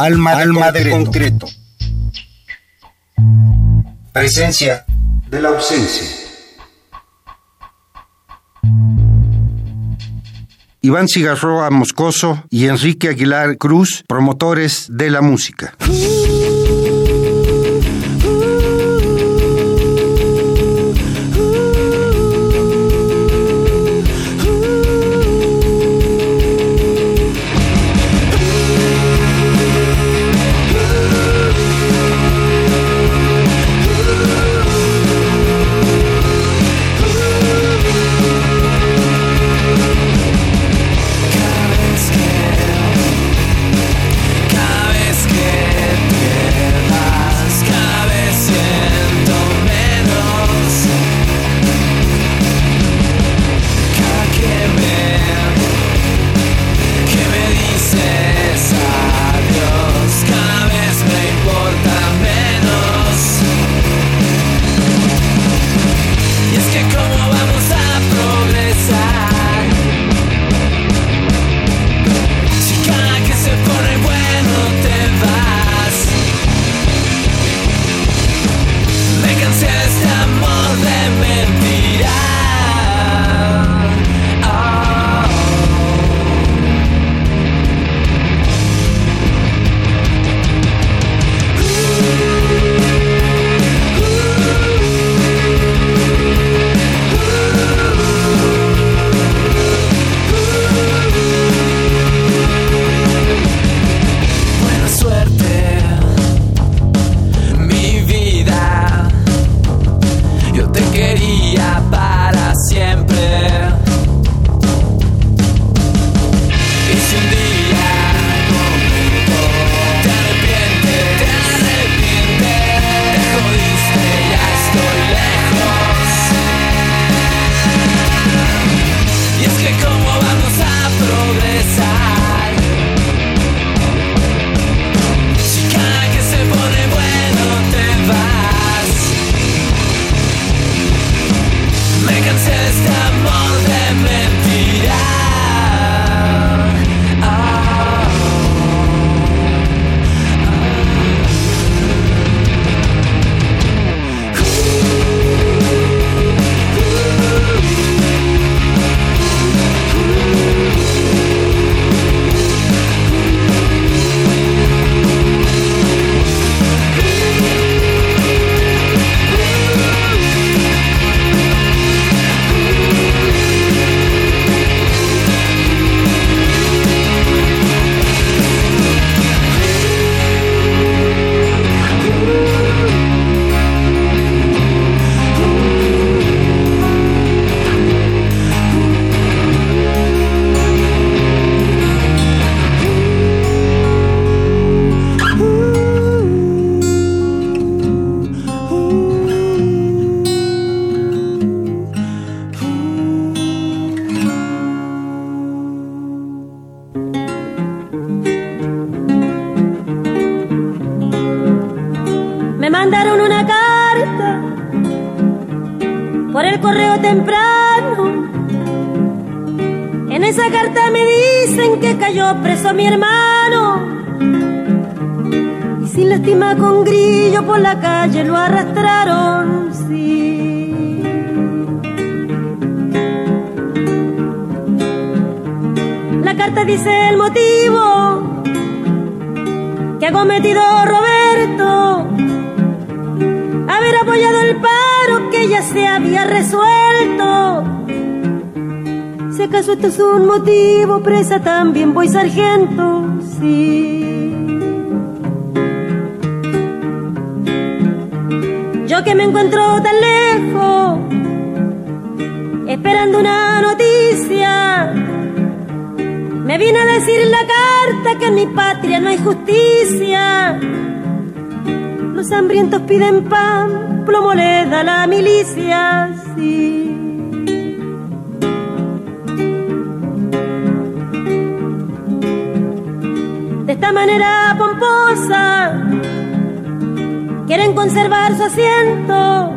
Alma, de, concreto. Presencia de la ausencia. Iván Cigarroa Moscoso y Enrique Aguilar Cruz, promotores de la música. por el correo temprano. En esa carta me dicen que cayó preso mi hermano. Y sin lástima con grillo por la calle lo arrastraron, sí. La carta dice el motivo que ha cometido Roberto. Haber apoyado el padre también voy sargento, sí. Yo que me encuentro tan lejos, esperando una noticia, me vine a decir la carta que en mi patria no hay justicia. Los hambrientos piden pan, plomo le da la milicia, sí. manera pomposa quieren conservar su asiento.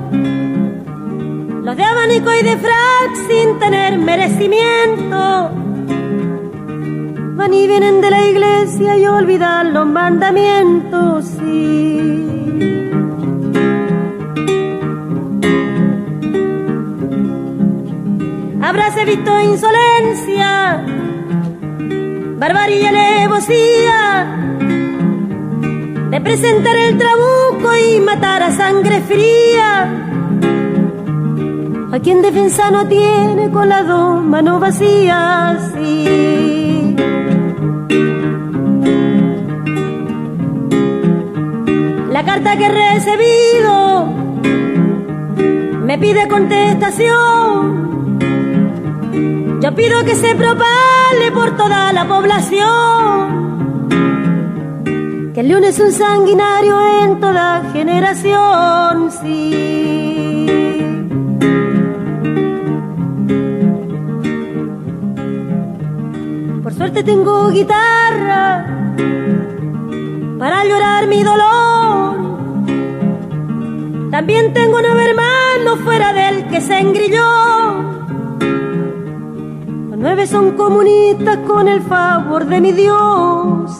Los de abanico y de frac sin tener merecimiento van y vienen de la iglesia y olvidan los mandamientos, sí. Habráse visto insolencia, barbarie y alevosía de presentar el trabuco y matar a sangre fría a quien defensa no tiene con las dos manos vacías. La carta que he recibido me pide contestación. Yo pido que se propale por toda la población. Que el león es un sanguinario en toda generación, sí. suerte tengo guitarra para llorar mi dolor. También tengo un hermano fuera del que se engrilló. Nueve son comunistas con el favor de mi Dios.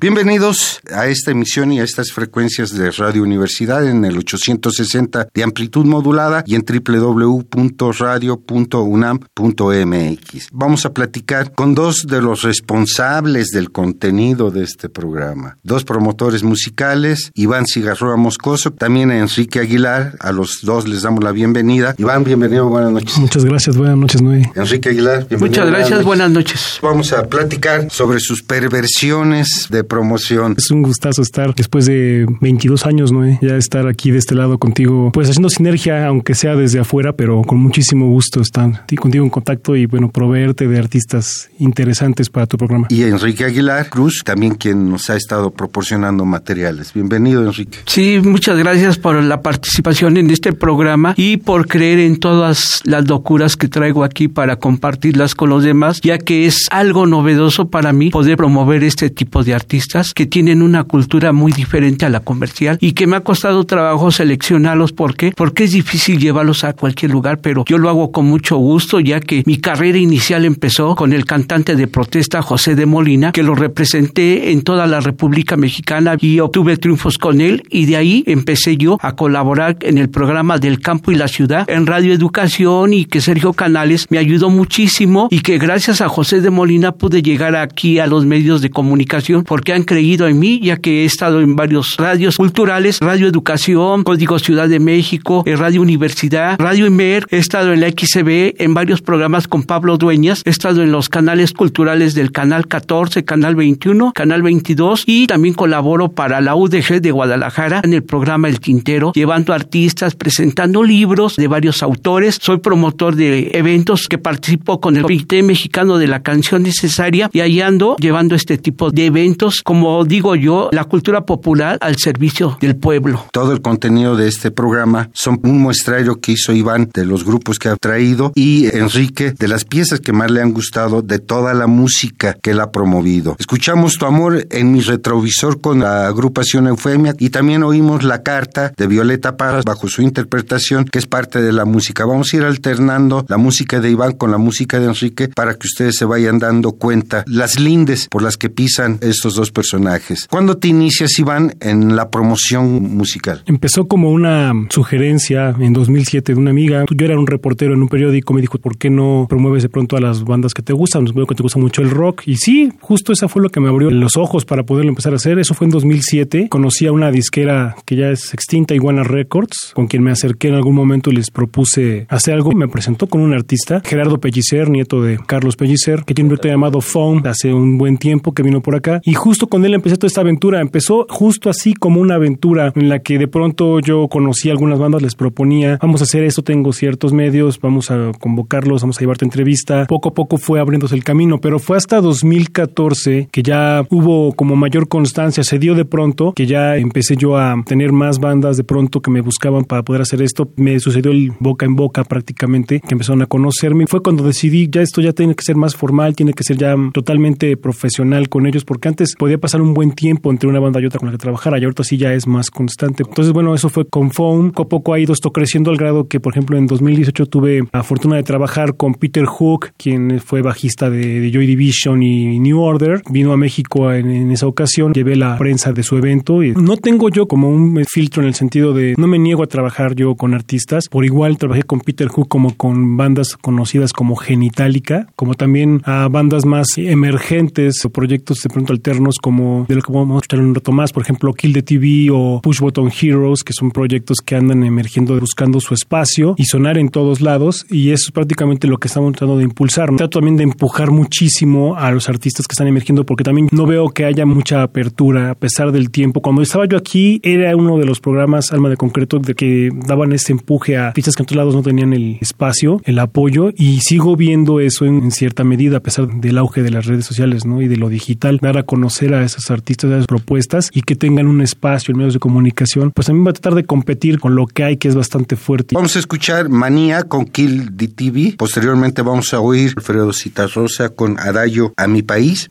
Bienvenidos a esta emisión y a estas frecuencias de Radio Universidad en el 860 de amplitud modulada y en www.radio.unam.mx. Vamos a platicar con dos de los responsables del contenido de este programa, dos promotores musicales, Iván Cigarroa Moscoso, también a Enrique Aguilar, a los dos les damos la bienvenida. Iván, bienvenido, buenas noches. Muchas gracias, buenas noches, Noé. Enrique Aguilar, bienvenido. Muchas gracias, buenas noches. Vamos a platicar sobre sus perversiones de promoción. Es un gustazo estar después de 22 años, ¿no? Ya estar aquí de este lado contigo, pues haciendo sinergia, aunque sea desde afuera, pero con muchísimo gusto estar contigo en contacto y bueno, proveerte de artistas interesantes para tu programa. Y Enrique Aguilar Cruz, también quien nos ha estado proporcionando materiales. Bienvenido, Enrique. Sí, muchas gracias por la participación en este programa y por creer en todas las locuras que traigo aquí para compartirlas con los demás, ya que es algo novedoso para mí poder promover este tipo de artistas que tienen una cultura muy diferente a la comercial y que me ha costado trabajo seleccionarlos. ¿Por qué? Porque es difícil llevarlos a cualquier lugar, pero yo lo hago con mucho gusto ya que mi carrera inicial empezó con el cantante de protesta José de Molina, que lo representé en toda la República Mexicana y obtuve triunfos con él y de ahí empecé yo a colaborar en el programa del campo y la ciudad en Radio Educación y que Sergio Canales me ayudó muchísimo y que gracias a José de Molina pude llegar aquí a los medios de comunicación porque han creído en mí, ya que he estado en varios radios culturales, Radio Educación, Código Ciudad de México, eh, Radio Universidad, Radio Imer, he estado en la XCB, en varios programas con Pablo Dueñas, he estado en los canales culturales del Canal 14, Canal 21, Canal 22 y también colaboro para la UDG de Guadalajara en el programa El Tintero, llevando artistas, presentando libros de varios autores. Soy promotor de eventos que participo con el Comité Mexicano de la Canción Necesaria y ahí ando llevando este tipo de eventos como digo yo, la cultura popular al servicio del pueblo. Todo el contenido de este programa son un muestrario que hizo Iván de los grupos que ha traído y Enrique de las piezas que más le han gustado de toda la música que él ha promovido. Escuchamos Tu Amor en mi retrovisor con la agrupación Eufemia y también oímos la carta de Violeta Parras bajo su interpretación que es parte de la música. Vamos a ir alternando la música de Iván con la música de Enrique para que ustedes se vayan dando cuenta las lindes por las que pisan estos dos personajes. ¿Cuándo te inicias, Iván, en la promoción musical? Empezó como una sugerencia en 2007 de una amiga. Yo era un reportero en un periódico, me dijo, ¿por qué no promueves de pronto a las bandas que te gustan? Veo que te gusta mucho el rock. Y sí, justo esa fue lo que me abrió los ojos para poderlo empezar a hacer. Eso fue en 2007. Conocí a una disquera que ya es extinta, Iguana Records, con quien me acerqué en algún momento y les propuse hacer algo. Me presentó con un artista, Gerardo Pellicer, nieto de Carlos Pellicer, que tiene un proyecto llamado Phone hace un buen tiempo que vino por acá. Y justo con él empecé toda esta aventura. Empezó justo así como una aventura en la que de pronto yo conocí algunas bandas, les proponía, vamos a hacer esto, tengo ciertos medios, vamos a convocarlos, vamos a llevarte entrevista. Poco a poco fue abriéndose el camino, pero fue hasta 2014 que ya hubo como mayor constancia, se dio de pronto que ya empecé yo a tener más bandas de pronto que me buscaban para poder hacer esto. Me sucedió el boca en boca prácticamente, que empezaron a conocerme. Fue cuando decidí, ya esto ya tiene que ser más formal, tiene que ser ya totalmente profesional con ellos, porque antes podía pasar un buen tiempo entre una banda y otra con la que trabajara, y ahorita sí ya es más constante. Entonces, bueno, eso fue con Foam. Poco a poco ha ido esto creciendo al grado que, por ejemplo, en 2018 tuve la fortuna de trabajar con Peter Hook, quien fue bajista de, Joy Division y New Order. Vino a México en, esa ocasión, llevé la prensa de su evento y no tengo yo como un filtro en el sentido de no me niego a trabajar yo con artistas. Por igual trabajé con Peter Hook como con bandas conocidas como Genitalica, como también a bandas más emergentes o proyectos de pronto alternos como de lo que vamos a escuchar un rato más, por ejemplo Kill the TV o Push Button Heroes, que son proyectos que andan emergiendo buscando su espacio y sonar en todos lados y eso es prácticamente lo que estamos tratando de impulsar. Trato también de empujar muchísimo a los artistas que están emergiendo porque también no veo que haya mucha apertura a pesar del tiempo. Cuando estaba yo aquí era uno de los programas Alma de Concreto de que daban ese empuje a artistas que en otros lados no tenían el espacio, el apoyo y sigo viendo eso en, cierta medida a pesar del auge de las redes sociales ¿no? y de lo digital, dar a conocer a esos artistas, esas propuestas y que tengan un espacio en medios de comunicación, pues mí va a tratar de competir con lo que hay que es bastante fuerte. Vamos a escuchar Manía con Kill the TV, posteriormente vamos a oír Alfredo Citarrosa con Arayo a mi país,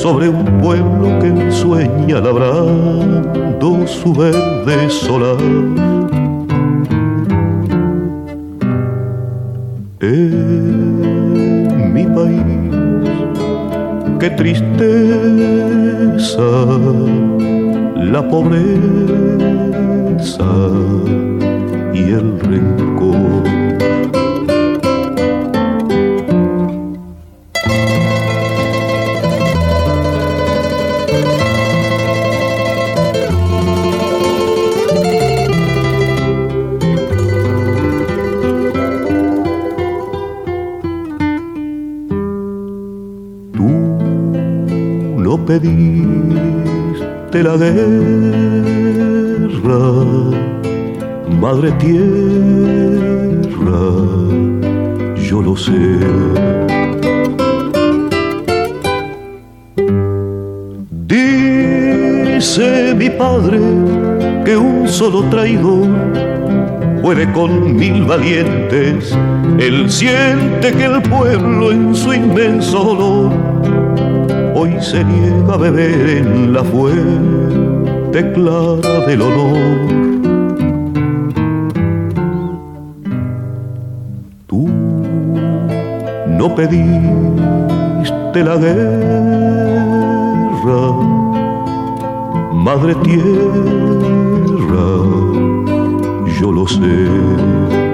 sobre un pueblo que sueña labrando su verde solar. En mi país, qué tristeza, la pobreza y el rencor. Pediste la guerra Madre tierra, yo lo sé. Dice mi padre que un solo traidor puede con mil valientes. Él siente que el pueblo en su inmenso dolor hoy se niega a beber en la fuente clara del honor no pediste la guerra, madre tierra, yo lo sé.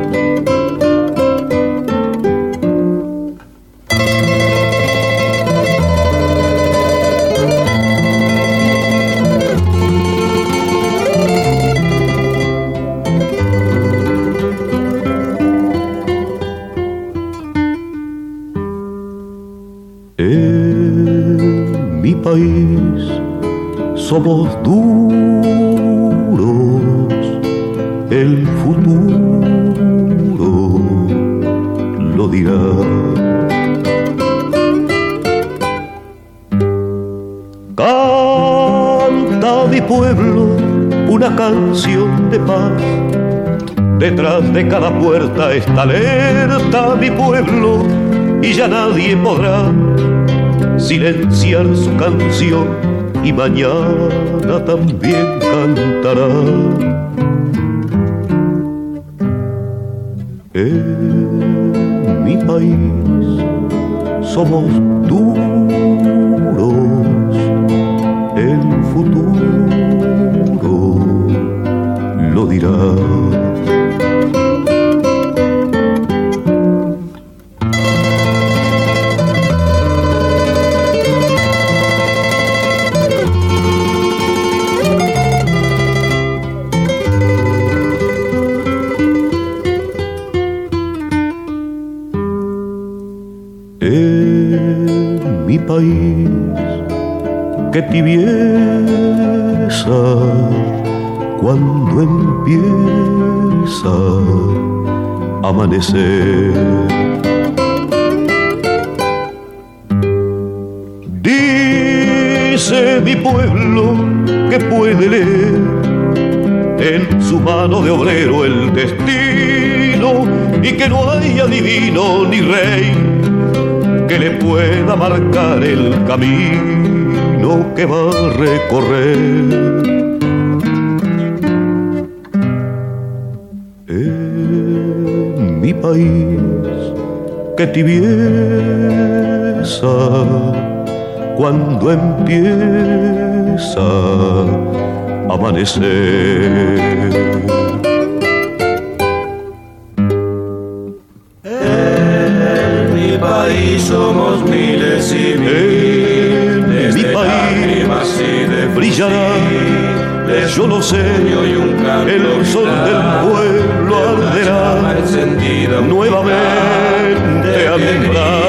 Cada puerta está alerta mi pueblo y ya nadie podrá silenciar su canción y mañana también cantará. En mi país somos mi pueblo que puede leer en su mano de obrero el destino y que no hay adivino ni rey que le pueda marcar el camino que va a recorrer. En mi país, que tibieza cuando empieza a amanecer. somos miles y miles mi país brillará, yo lo sé, el sol del pueblo arderá nuevamente alumbrando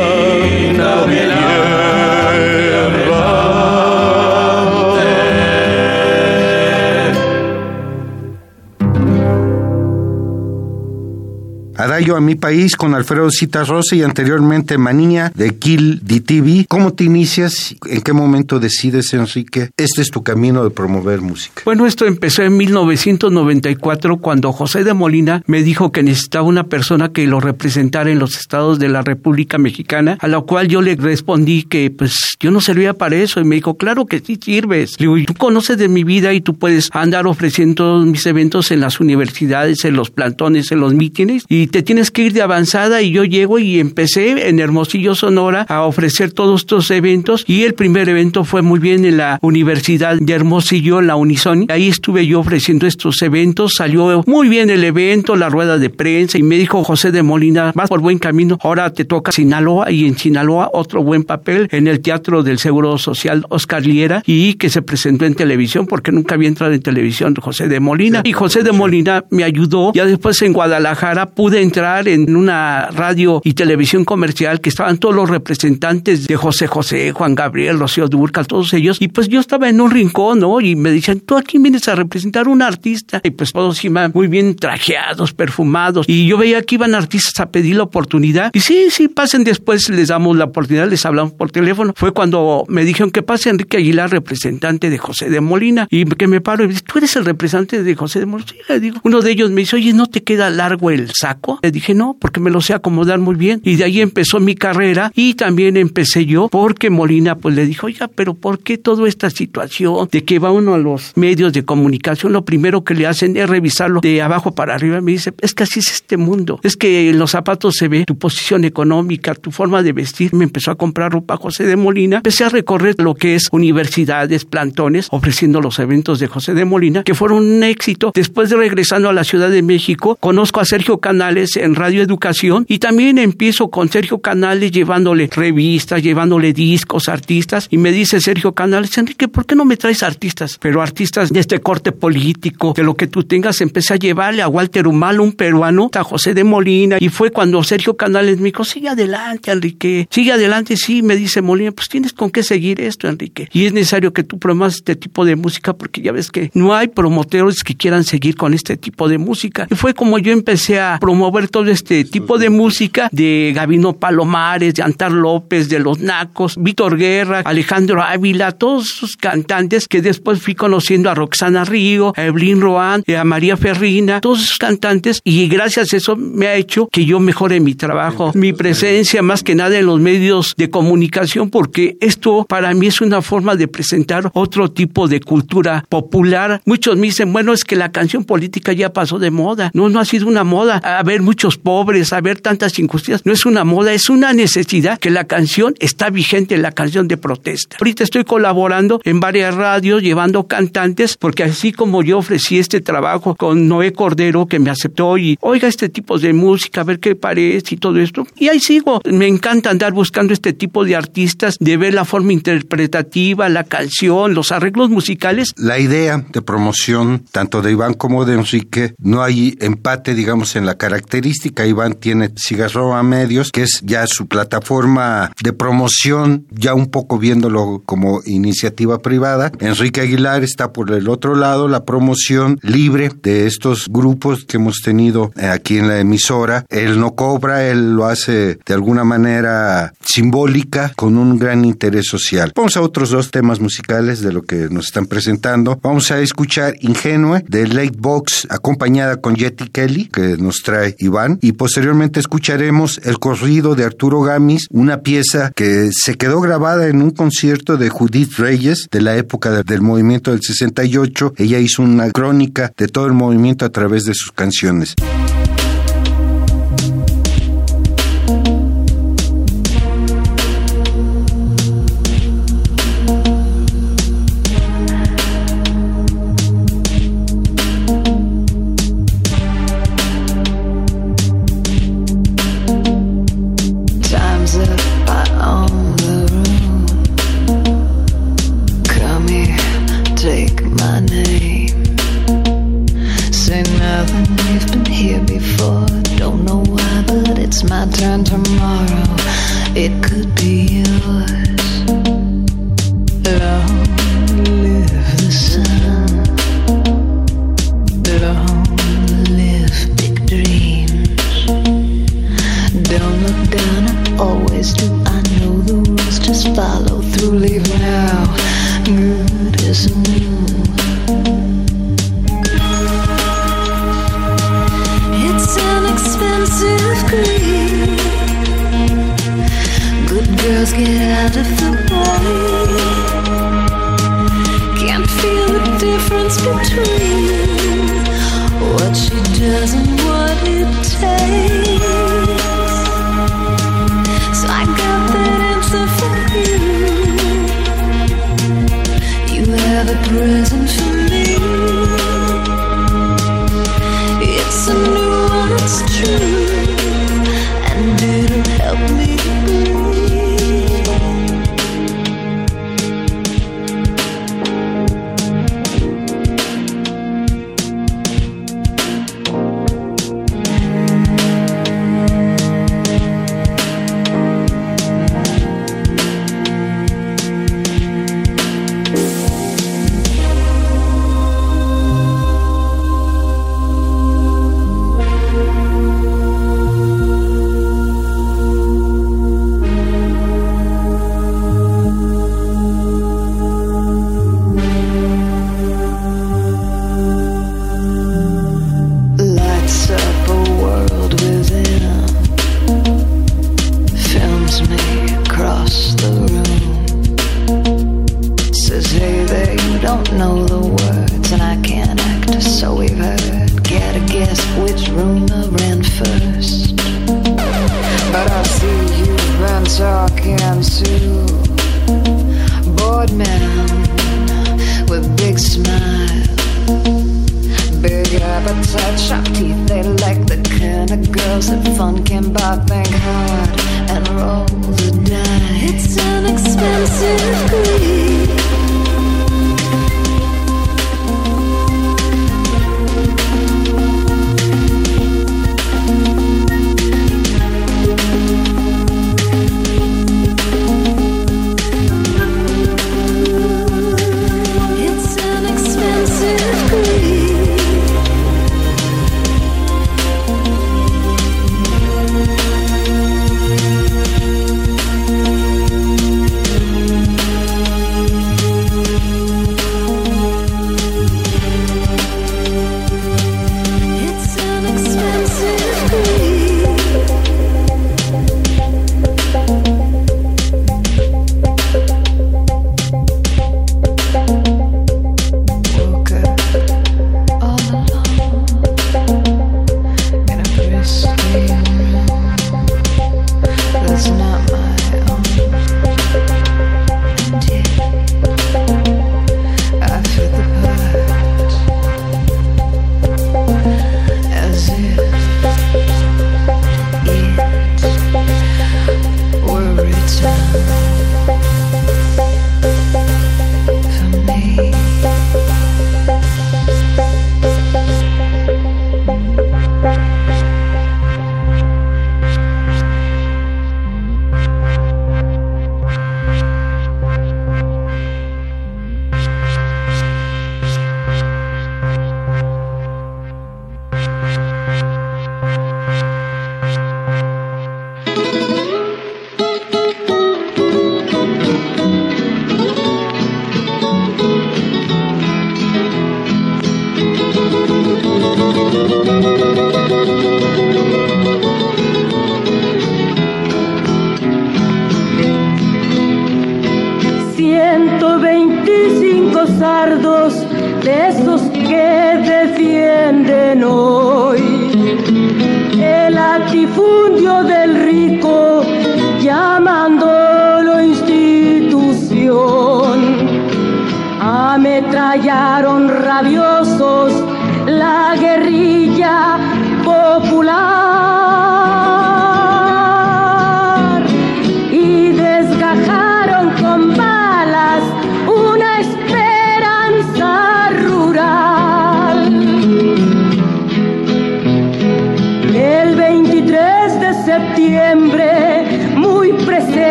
A mi país con Alfredo Citarrosa y anteriormente Manía de Kill DTV. ¿Cómo te inicias? ¿En qué momento decides, Enrique? Este es tu camino de promover música. Bueno, esto empezó en 1994 cuando José de Molina me dijo que necesitaba una persona que lo representara en los estados de la República Mexicana, a lo cual yo le respondí que pues yo no servía para eso y me dijo, claro que sí sirves. Le digo, tú conoces de mi vida y tú puedes andar ofreciendo mis eventos en las universidades, en los plantones, en los mítines y te tienes que ir de avanzada y yo llego y empecé en Hermosillo, Sonora a ofrecer todos estos eventos y el primer evento fue muy bien en la Universidad de Hermosillo, la Unison. Ahí estuve yo ofreciendo estos eventos, salió muy bien el evento, la rueda de prensa y me dijo José de Molina, vas por buen camino, ahora te toca Sinaloa y en Sinaloa otro buen papel en el Teatro del Seguro Social Oscar Liera y que se presentó en televisión porque nunca había entrado en televisión José de Molina y José de Molina me ayudó, ya después en Guadalajara pude entrar en una radio y televisión comercial que estaban todos los representantes de José José, Juan Gabriel, Rocío Durcal, todos ellos y pues yo estaba en un rincón, ¿no? Y me decían, tú aquí vienes a representar un artista y pues todos iban muy bien trajeados, perfumados y yo veía que iban artistas a pedir la oportunidad y sí, sí, pasen después, les damos la oportunidad, les hablamos por teléfono. Fue cuando me dijeron que pase Enrique Aguilar, representante de José de Molina y que me paro y me dice, tú eres el representante de José de Molina. le digo, uno de ellos me dice, oye, ¿no te queda largo el saco? Le dije, no, porque me lo sé acomodar muy bien. Y de ahí empezó mi carrera y también empecé yo porque Molina pues le dijo, oiga, pero ¿por qué toda esta situación de que va uno a los medios de comunicación? Lo primero que le hacen es revisarlo de abajo para arriba. Me dice, es que así es este mundo. Es que en los zapatos se ve tu posición económica, tu forma de vestir. Me empezó a comprar ropa José de Molina. Empecé a recorrer lo que es universidades, plantones, ofreciendo los eventos de José de Molina, que fueron un éxito. Después de regresando a la Ciudad de México, conozco a Sergio Canales Radio Educación y también empiezo con Sergio Canales llevándole revistas, llevándole discos, artistas. Y me dice Sergio Canales, Enrique, ¿por qué no me traes artistas? Pero artistas de este corte político, de lo que tú tengas. Empecé a llevarle a Walter Humalo, un peruano, a José de Molina. Y fue cuando Sergio Canales me dijo, sigue adelante, Enrique, sigue adelante. Sí, me dice Molina, pues tienes con qué seguir esto, Enrique. Y es necesario que tú promuevas este tipo de música porque ya ves que no hay promotores que quieran seguir con este tipo de música. Y fue como yo empecé a promover todo este tipo de música de Gabino Palomares, de Antar López, de Los Nacos, Víctor Guerra, Alejandro Ávila, todos esos cantantes que después fui conociendo a Roxana Río, a Evelyn Roan, a María Ferrina, todos esos cantantes y gracias a eso me ha hecho que yo mejore mi trabajo, mi presencia más que nada en los medios de comunicación porque esto para mí es una forma de presentar otro tipo de cultura popular. Muchos me dicen, bueno, es que la canción política ya pasó de moda. No, no ha sido una moda. Haber muchos pobres, haber tantas injusticias, no es una moda, es una necesidad que la canción está vigente, la canción de protesta. Ahorita estoy colaborando en varias radios, llevando cantantes, porque así como yo ofrecí este trabajo con Noé Cordero, que me aceptó y oiga este tipo de música, a ver qué parece y todo esto. Y ahí sigo. Me encanta andar buscando este tipo de artistas, de ver la forma interpretativa, la canción, los arreglos musicales. La idea de promoción, tanto de Iván como de Enrique, no hay empate, digamos, en la característica. Iván tiene Cigarroa Medios, que es ya su plataforma de promoción, ya un poco viéndolo como iniciativa privada. Enrique Aguilar está por el otro lado, la promoción libre de estos grupos que hemos tenido eh, aquí en la emisora. Él no cobra, él lo hace de alguna manera simbólica, con un gran interés social. Vamos a otros dos temas musicales de lo que nos están presentando. Vamos a escuchar Ingenue de Late Box, acompañada con Jetty Kelly, que nos trae Iván, y posteriormente escucharemos El corrido de Arturo Gamis, una pieza que se quedó grabada en un concierto de Judith Reyes de la época del movimiento del 68. Ella hizo una crónica de todo el movimiento a través de sus canciones.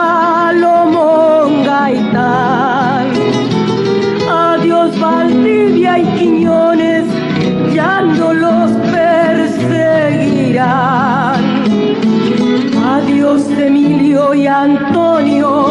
Salomón Gaitán. Adiós Valdivia y Quiñones, ya no los perseguirán. Adiós Emilio y Antonio.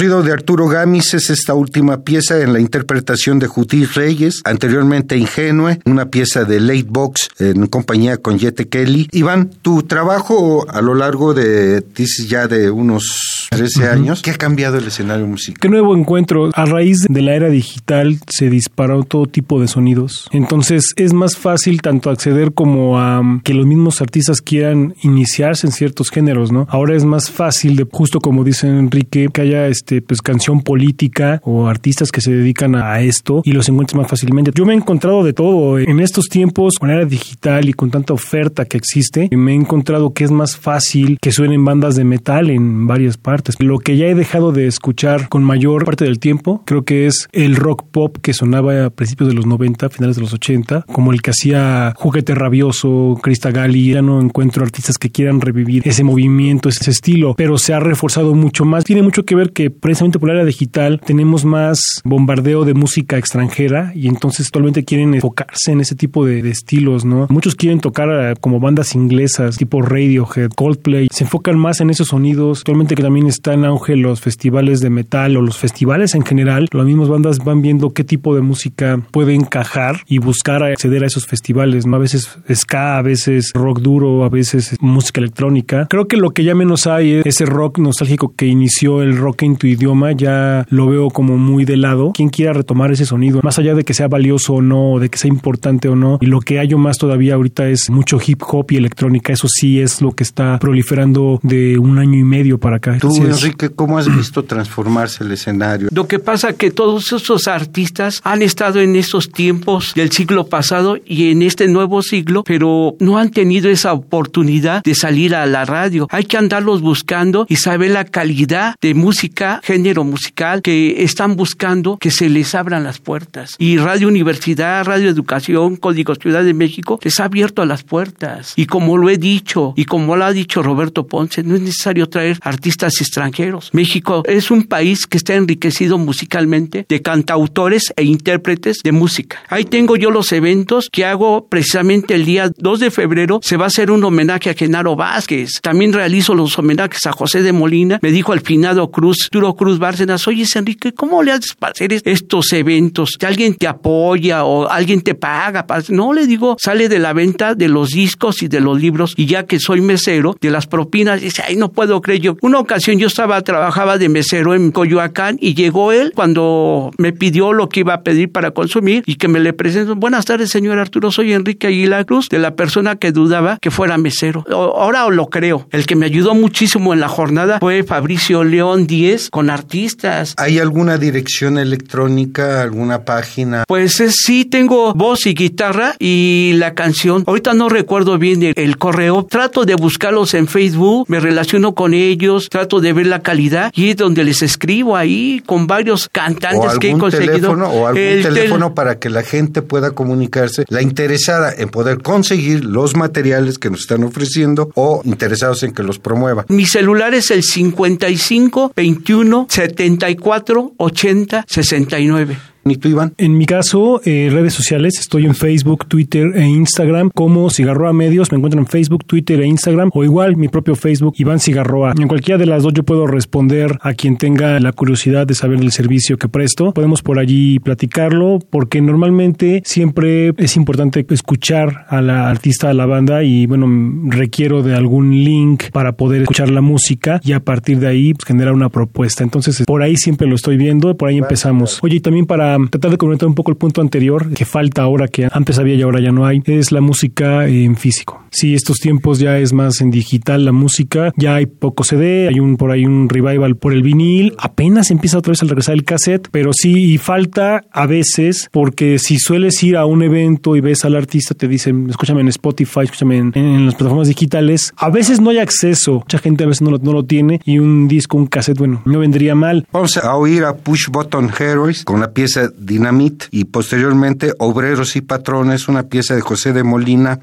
De Arturo Gamis es esta última pieza en la interpretación de Judith Reyes, anteriormente Ingenue, una pieza de Late Box en compañía con Jette Kelly. Iván, tu trabajo a lo largo de, dices ya de unos 13 años, ¿qué ha cambiado el escenario musical? ¿Qué nuevo encuentro? A raíz de la era digital se disparó todo tipo de sonidos. Entonces es más fácil tanto acceder como a um, que los mismos artistas quieran iniciarse en ciertos géneros, ¿no? Ahora es más fácil de, justo como dice Enrique, que haya este este, pues canción política o artistas que se dedican a esto y los encuentres más fácilmente. Yo me he encontrado de todo en estos tiempos con era digital y con tanta oferta que existe. Me he encontrado que es más fácil que suenen bandas de metal en varias partes. Lo que ya he dejado de escuchar con mayor parte del tiempo creo que es el rock pop que sonaba a principios de los 90, finales de los 80, como el que hacía Juguete Rabioso, Crista Gali. Ya no encuentro artistas que quieran revivir ese movimiento, ese estilo, pero se ha reforzado mucho más. Tiene mucho que ver que precisamente por la era digital tenemos más bombardeo de música extranjera y entonces actualmente quieren enfocarse en ese tipo de, estilos, ¿no? Muchos quieren tocar como bandas inglesas tipo Radiohead, Coldplay, se enfocan más en esos sonidos. Actualmente que también está en auge los festivales de metal o los festivales en general, las mismas bandas van viendo qué tipo de música puede encajar y buscar acceder a esos festivales, ¿no? A veces ska, a veces rock duro, a veces música electrónica. Creo que lo que ya menos hay es ese rock nostálgico que inició el rock tu idioma, ya lo veo como muy de lado. Quien quiera retomar ese sonido, más allá de que sea valioso o no, de que sea importante o no, y lo que hallo más todavía ahorita es mucho hip hop y electrónica, eso sí es lo que está proliferando de un año y medio para acá. Tú, Enrique, ¿cómo has visto transformarse el escenario? Lo que pasa que todos esos artistas han estado en esos tiempos del siglo pasado y en este nuevo siglo, pero no han tenido esa oportunidad de salir a la radio. Hay que andarlos buscando y saber la calidad de música, género musical que están buscando que se les abran las puertas. Y Radio Universidad, Radio Educación, Código Ciudad de México les ha abierto las puertas. Y como lo he dicho y como lo ha dicho Roberto Ponce, no es necesario traer artistas extranjeros. México es un país que está enriquecido musicalmente de cantautores e intérpretes de música. Ahí tengo yo los eventos que hago precisamente el día 2 de febrero. Se va a hacer un homenaje a Genaro Vázquez. También realizo los homenajes a José de Molina. Me dijo al finado Cruz, Cruz Bárcenas, oye Enrique, ¿cómo le haces para hacer estos eventos? ¿Que alguien te apoya o alguien te paga? No, le digo, sale de la venta de los discos y de los libros y ya que soy mesero, de las propinas, dice, ay, no puedo creer yo. Una ocasión yo estaba, trabajaba de mesero en Coyoacán y llegó él cuando me pidió lo que iba a pedir para consumir y que me le presento. Buenas tardes, señor Arturo, soy Enrique Aguilar Cruz, de la persona que dudaba que fuera mesero. Ahora lo creo. El que me ayudó muchísimo en la jornada fue Fabricio León Díez con artistas. ¿Hay alguna dirección electrónica, alguna página? Pues sí, tengo voz y guitarra y la canción. Ahorita no recuerdo bien el, el correo. Trato de buscarlos en Facebook, me relaciono con ellos, trato de ver la calidad y es donde les escribo ahí con varios cantantes que he conseguido. Teléfono, o algún teléfono para que la gente pueda comunicarse, la interesada en poder conseguir los materiales que nos están ofreciendo o interesados en que los promueva. Mi celular es el 55 21 74 80 69. ¿Y tú, Iván? En mi caso, eh, redes sociales, estoy en Facebook, Twitter e Instagram como Cigarroa Medios. Me encuentro en Facebook, Twitter e Instagram o igual mi propio Facebook, Iván Cigarroa. En cualquiera de las dos yo puedo responder a quien tenga la curiosidad de saber el servicio que presto. Podemos por allí platicarlo porque normalmente siempre es importante escuchar a la artista, a la banda y bueno, requiero de algún link para poder escuchar la música y a partir de ahí pues, generar una propuesta. Entonces, por ahí siempre lo estoy viendo, por ahí empezamos. Oye, y también para tratar de comentar un poco el punto anterior, que falta ahora, que antes había y ahora ya no hay, es la música en físico. Sí, estos tiempos ya es más en digital la música, ya hay poco CD, hay un por ahí un revival por el vinil, apenas empieza otra vez a regresar el cassette, pero sí, y falta a veces, porque si sueles ir a un evento y ves al artista, te dicen, escúchame en Spotify, escúchame en, en las plataformas digitales, a veces no hay acceso, mucha gente a veces no lo, no lo tiene, y un disco, un cassette, bueno, no vendría mal. Vamos a oír a Push Button Heroes con la pieza Dynamite y posteriormente Obreros y Patrones, una pieza de José de Molina.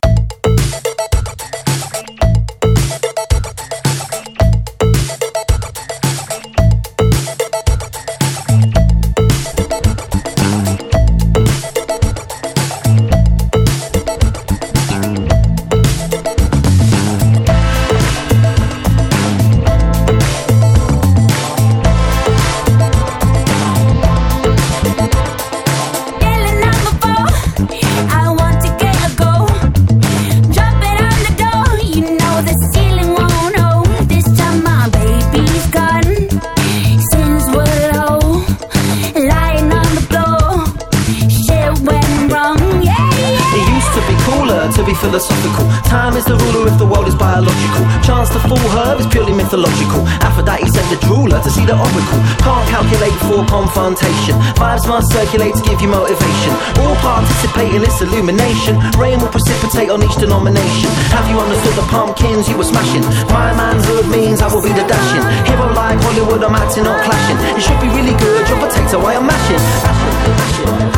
On each denomination. Have you understood the pumpkins you were smashing? My manhood means I will be the dashing. Hero like Hollywood, I'm acting, not clashing. It should be really good, your potato, I am mashing.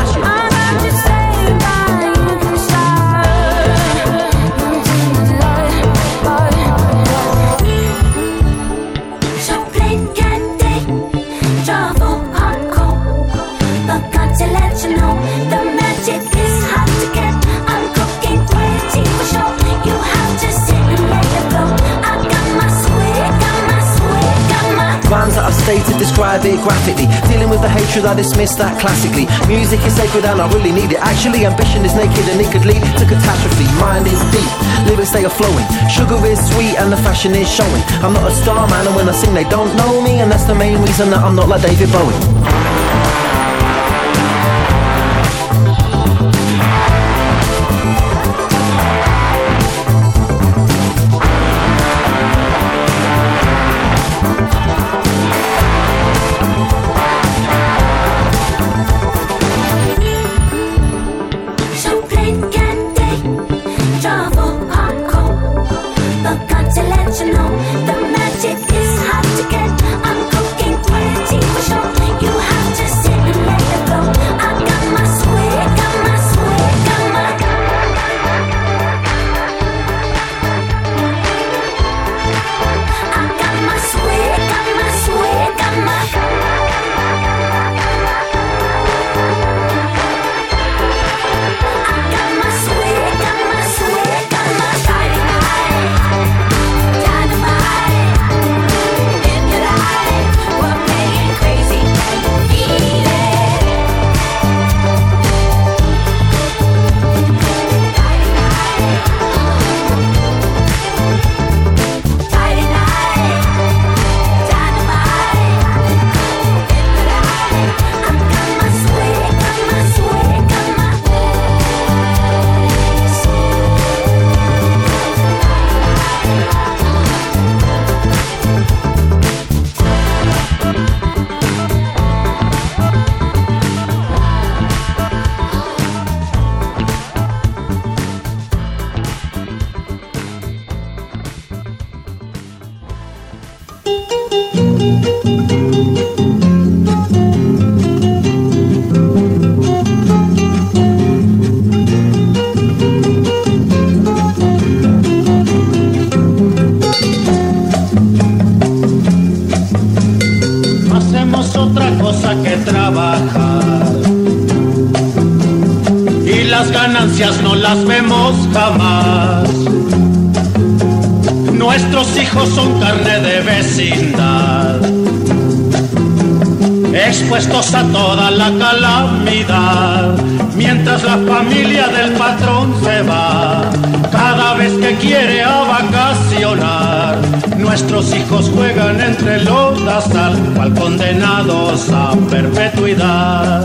Describe it graphically. Dealing with the hatred, I dismiss that classically. Music is sacred and I really need it. Actually, ambition is naked and it could lead to catastrophe. Mind is deep, lyrics they are flowing. Sugar is sweet and the fashion is showing. I'm not a star man, and when I sing, they don't know me, and that's the main reason that I'm not like David Bowie. las vemos jamás. Nuestros hijos son carne de vecindad, expuestos a toda la calamidad. Mientras la familia del patrón se va, cada vez que quiere a vacacionar, nuestros hijos juegan entre los sal, cual condenados a perpetuidad.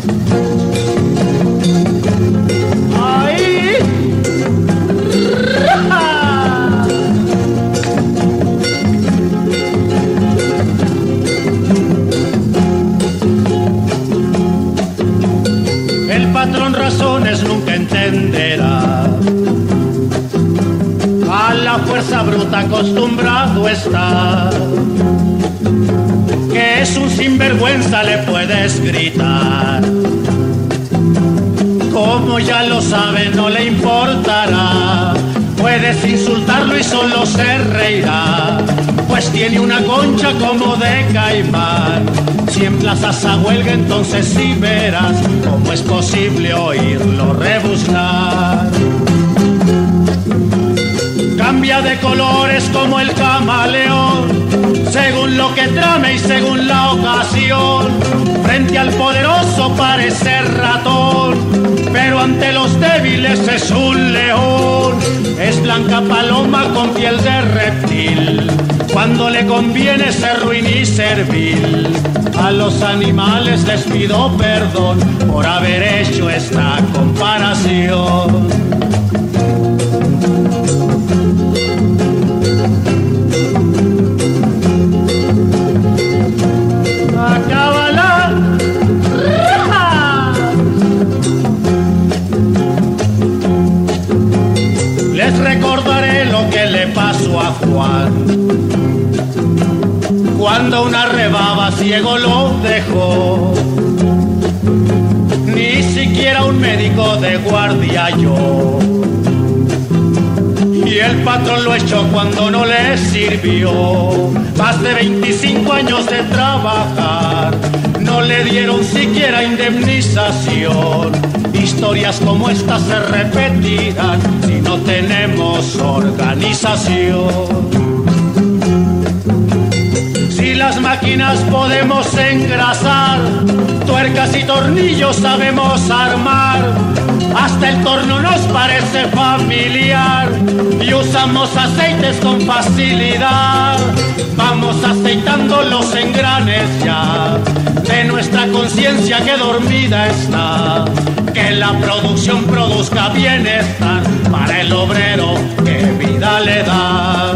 entenderá la fuerza bruta acostumbrado está. Que es un sinvergüenza le puedes gritar. Como ya lo sabe, no le importará. Puedes insultarlo y solo se reirá. Tiene una concha como de caimán. Si emplazas a huelga, entonces sí verás cómo es posible oírlo rebuznar cambia de colores como el camaleón, según lo que trame y según la ocasión. Frente al poderoso parece ratón, pero ante los débiles es un león. Es blanca paloma con piel de reptil, cuando le conviene ser ruin y servil. A los animales les pido perdón por haber hecho esta comparación. Cuando una rebaba ciego lo dejó. Ni siquiera un médico de guardia yo. Y el patrón lo echó cuando no le sirvió. Más de 25 años de trabajar, no le dieron siquiera indemnización. Historias como estas se repetirán si no tenemos organización. Las máquinas podemos engrasar, tuercas y tornillos sabemos armar. Hasta el torno nos parece familiar y usamos aceites con facilidad. Vamos aceitando los engranes ya de nuestra conciencia que dormida está. Que la producción produzca bienestar para el obrero que vida le da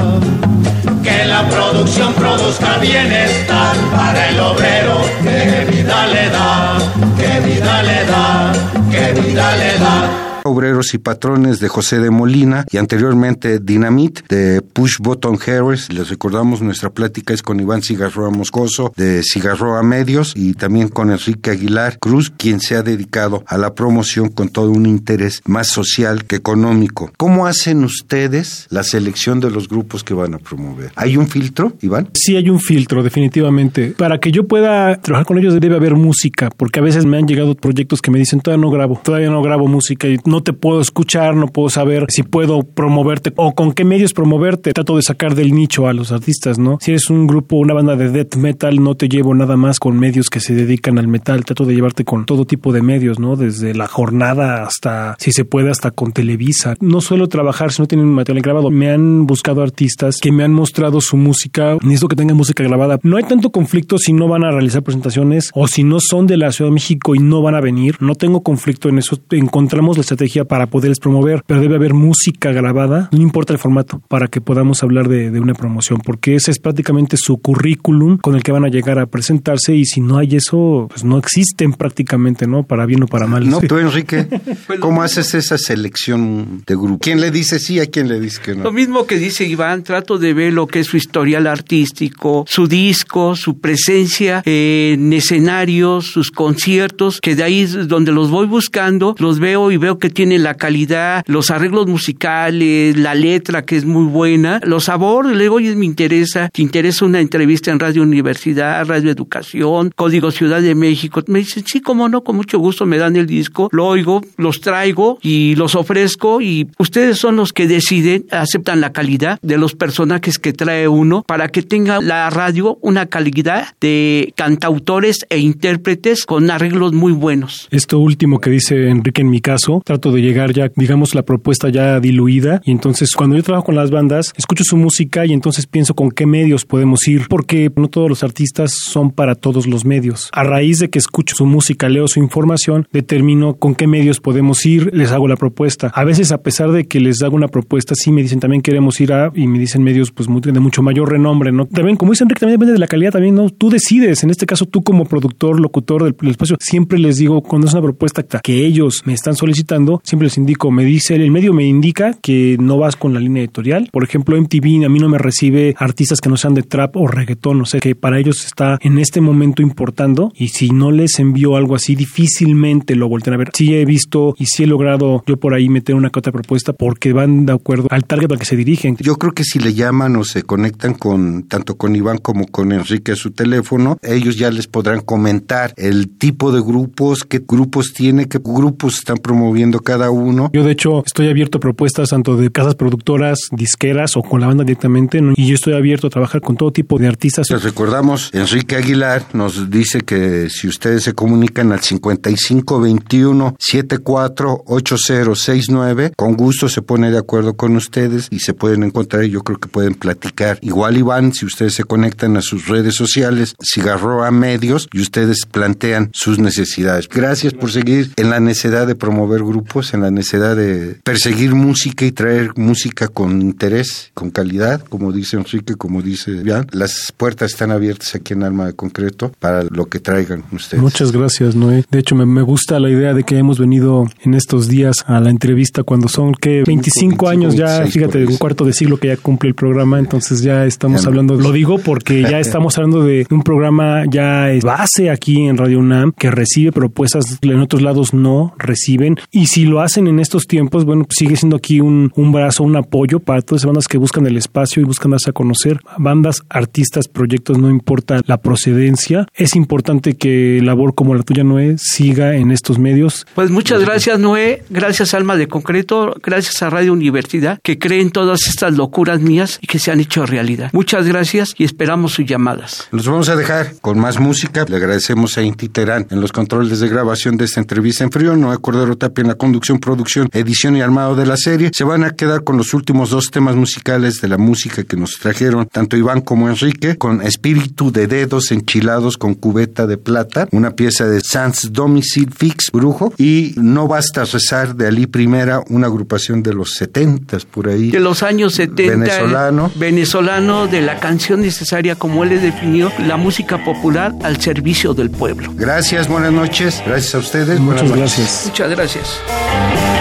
la producción produzca bienestar para el obrero, que vida le da, que vida le da, que vida le da. Obreros y Patrones de José de Molina y anteriormente Dynamite de Push Button Harris. Les recordamos nuestra plática es con Iván Cigarroa Moscoso de Cigarroa Medios y también con Enrique Aguilar Cruz, quien se ha dedicado a la promoción con todo un interés más social que económico. ¿Cómo hacen ustedes la selección de los grupos que van a promover? ¿Hay un filtro, Iván? Sí, hay un filtro, definitivamente. Para que yo pueda trabajar con ellos debe haber música, porque a veces me han llegado proyectos que me dicen todavía no grabo, todavía no grabo música y no te puedo escuchar, no puedo saber si puedo promoverte o con qué medios promoverte. Trato de sacar del nicho a los artistas, ¿no? Si eres un grupo, una banda de death metal, no te llevo nada más con medios que se dedican al metal. Trato de llevarte con todo tipo de medios, ¿no? Desde la jornada hasta, si se puede, hasta con Televisa. No suelo trabajar si no tienen material grabado. Me han buscado artistas que me han mostrado su música. Necesito que tengan música grabada. No hay tanto conflicto si no van a realizar presentaciones o si no son de la Ciudad de México y no van a venir. No tengo conflicto en eso. Encontramos la estrategia para poderles promover, pero debe haber música grabada, no importa el formato, para que podamos hablar de, de, una promoción, porque ese es prácticamente su currículum con el que van a llegar a presentarse y si no hay eso, pues no existen prácticamente, ¿no? Para bien o para mal. No, tú Enrique, ¿cómo haces esa selección de grupo? ¿Quién le dice sí, a quién le dice que no? Lo mismo que dice Iván, trato de ver lo que es su historial artístico, su disco, su presencia en escenarios, sus conciertos, que de ahí es donde los voy buscando, los veo y veo que tiene la calidad, los arreglos musicales, la letra que es muy buena, los sabores, le digo, oye, me interesa, te interesa una entrevista en Radio Universidad, Radio Educación, Código Ciudad de México. Me dicen, sí, cómo no, con mucho gusto me dan el disco, lo oigo, los traigo y los ofrezco y ustedes son los que deciden, aceptan la calidad de los personajes que trae uno para que tenga la radio una calidad de cantautores e intérpretes con arreglos muy buenos. Esto último que dice Enrique en mi caso, trato de llegar ya, digamos, la propuesta ya diluida. Y entonces, cuando yo trabajo con las bandas, escucho su música y entonces pienso con qué medios podemos ir, porque no todos los artistas son para todos los medios. A raíz de que escucho su música, leo su información, determino con qué medios podemos ir, les hago la propuesta. A veces, a pesar de que les hago una propuesta, sí me dicen también queremos ir a, y me dicen medios pues de mucho mayor renombre, ¿no? También, como dice Enrique, también depende de la calidad, también, ¿no? Tú decides, en este caso, tú como productor, locutor del, del espacio, siempre les digo, cuando es una propuesta que ellos me están solicitando, siempre les indico, me dice, el medio me indica que no vas con la línea editorial. Por ejemplo, MTV a mí no me recibe artistas que no sean de trap o reggaetón, o sea que para ellos está en este momento importando y si no les envío algo así, difícilmente lo voltean a ver. Sí he visto y sí he logrado yo por ahí meter una que otra propuesta porque van de acuerdo al target al que se dirigen. Yo creo que si le llaman o se conectan con tanto con Iván como con Enrique a su teléfono, ellos ya les podrán comentar el tipo de grupos, qué grupos tiene, qué grupos están promoviendo cada uno. Yo de hecho estoy abierto a propuestas tanto de casas productoras, disqueras o con la banda directamente ¿no? y yo estoy abierto a trabajar con todo tipo de artistas. Les recordamos, Enrique Aguilar nos dice que si ustedes se comunican al 5521 748069, con gusto se pone de acuerdo con ustedes y se pueden encontrar y yo creo que pueden platicar. Igual Iván, si ustedes se conectan a sus redes sociales, Cigarroa Medios y ustedes plantean sus necesidades. Gracias por seguir en la necesidad de promover grupos. Grupos en la necesidad de perseguir música y traer música con interés, con calidad, como dice Enrique, como dice Bian. Las puertas están abiertas aquí en Alma de Concreto para lo que traigan ustedes. Muchas gracias, Noé. De hecho, me, me gusta la idea de que hemos venido en estos días a la entrevista cuando son que 25 años ya, fíjate, un cuarto de siglo que ya cumple el programa, entonces ya estamos hablando, lo digo porque ya estamos hablando de un programa ya es base aquí en Radio UNAM que recibe propuestas en otros lados no reciben y si lo hacen en estos tiempos, bueno, pues sigue siendo aquí un, un brazo, un apoyo para todas esas bandas que buscan el espacio y buscan darse a conocer, bandas, artistas, proyectos, no importa la procedencia, es importante que labor como la tuya, Noé, siga en estos medios. Pues muchas gracias, Noé, gracias Alma de Concreto, gracias a Radio Universidad que creen todas estas locuras mías y que se han hecho realidad. Muchas gracias y esperamos sus llamadas. Los vamos a dejar con más música. Le agradecemos a Inti Terán en los controles de grabación de esta entrevista en frío, Noé Cordero Tapia en la conducción, producción, edición y armado de la serie. Se van a quedar con los últimos dos temas musicales de la música que nos trajeron tanto Iván como Enrique, con Espíritu de Dedos Enchilados con Cubeta de Plata, una pieza de Sans Domicile Fix, Brujo, y No Basta Rezar de Ali Primera, una agrupación de los setentas por ahí. De los años 70. Venezolano. Venezolano de la canción necesaria, como él le definió, la música popular al servicio del pueblo. Gracias, buenas noches. Gracias a ustedes. Muchas buenas noches. gracias. Muchas gracias. No,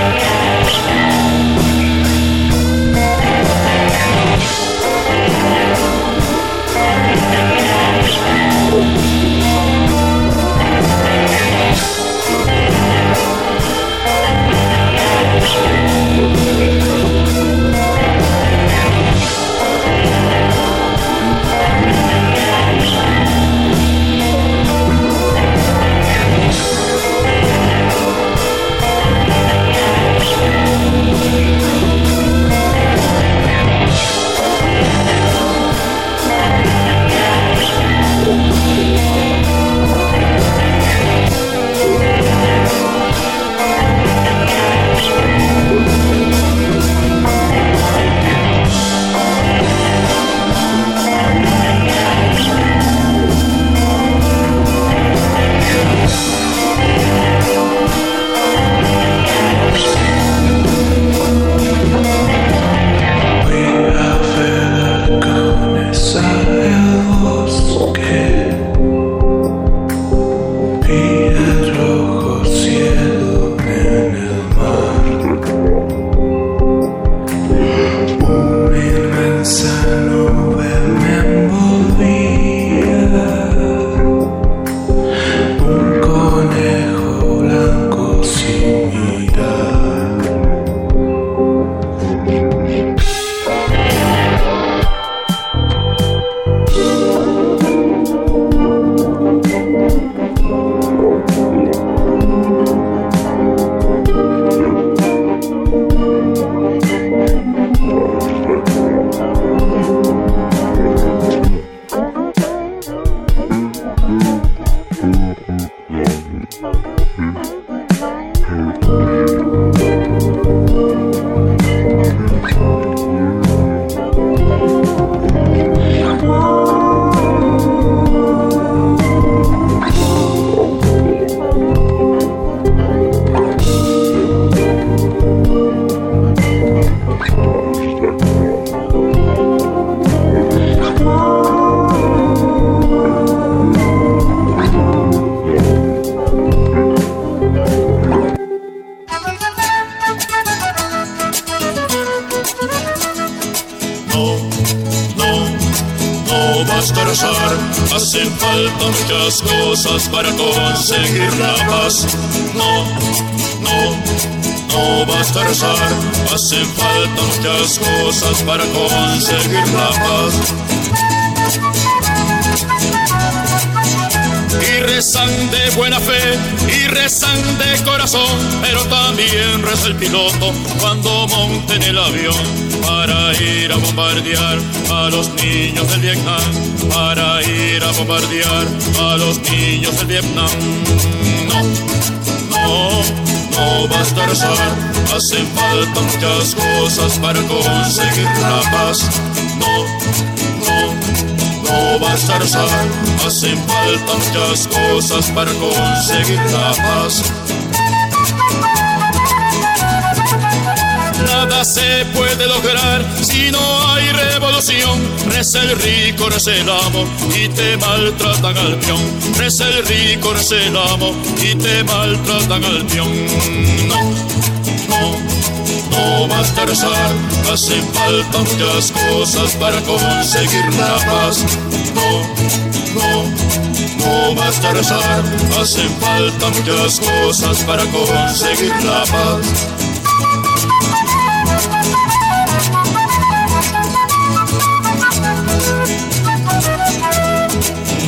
Hacen falta muchas cosas para conseguir la paz. y rezan de buena fe y rezan de corazón, pero también reza el piloto cuando monten el avión para ir a bombardear a los niños del Vietnam, para ir a bombardear a los niños del Vietnam. No, no, no basta rezar, hacen falta muchas cosas para conseguir la paz. No, no, no basta rezar, hacen falta muchas cosas para conseguir la paz. nada se puede lograr si no hay revolución. Reza el rico, reza el amo y te maltratan al peón. Reza el rico, reza el amo y te maltratan al peón. No, no, no basta rezar, hacen falta muchas cosas para conseguir la paz. No, no no basta rezar, hacen falta muchas cosas para conseguir la paz.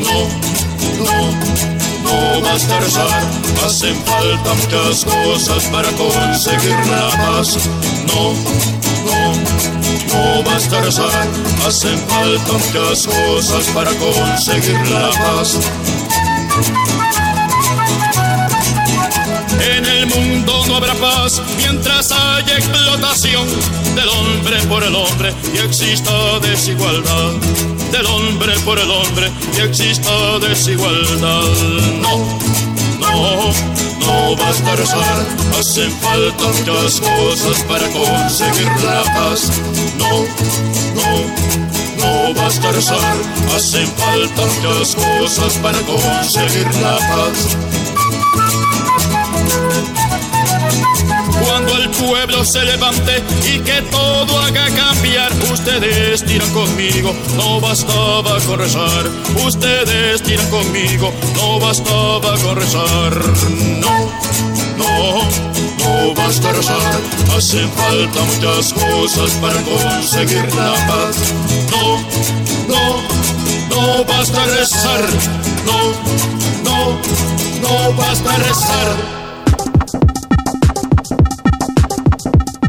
No, no, no basta rezar, hacen falta muchas cosas para conseguir la paz. No, no, no basta rezar, hacen falta muchas cosas para conseguir la paz. En el mundo no habrá paz mientras haya explotación del hombre por el hombre y exista desigualdad. Del hombre por el hombre y exista desigualdad. No, no, no basta rezar, hacen falta muchas cosas para conseguir la paz. No, no, no basta rezar, hacen falta muchas cosas para conseguir la paz. Se levante y que todo haga cambiar, ustedes tiran conmigo, no bastaba con rezar. Ustedes tiran conmigo, no bastaba con rezar. No, no, no basta rezar, hacen falta muchas cosas para conseguir la paz. No, no, no basta rezar, no, no, no basta rezar.